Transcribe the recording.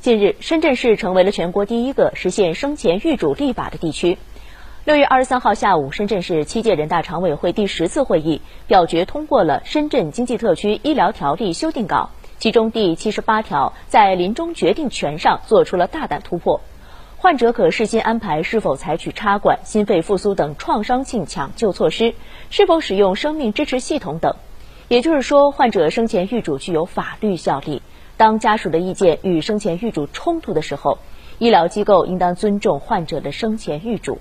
近日，深圳市成为了全国第一个实现生前预嘱立法的地区。六月二十三号下午，深圳市七届人大常委会第十次会议表决通过了《深圳经济特区医疗条例》修订稿，其中第七十八条在临终决定权上做出了大胆突破，患者可事先安排是否采取插管、心肺复苏等创伤性抢救措施，是否使用生命支持系统等。也就是说，患者生前预嘱具有法律效力。当家属的意见与生前预嘱冲突的时候，医疗机构应当尊重患者的生前预嘱。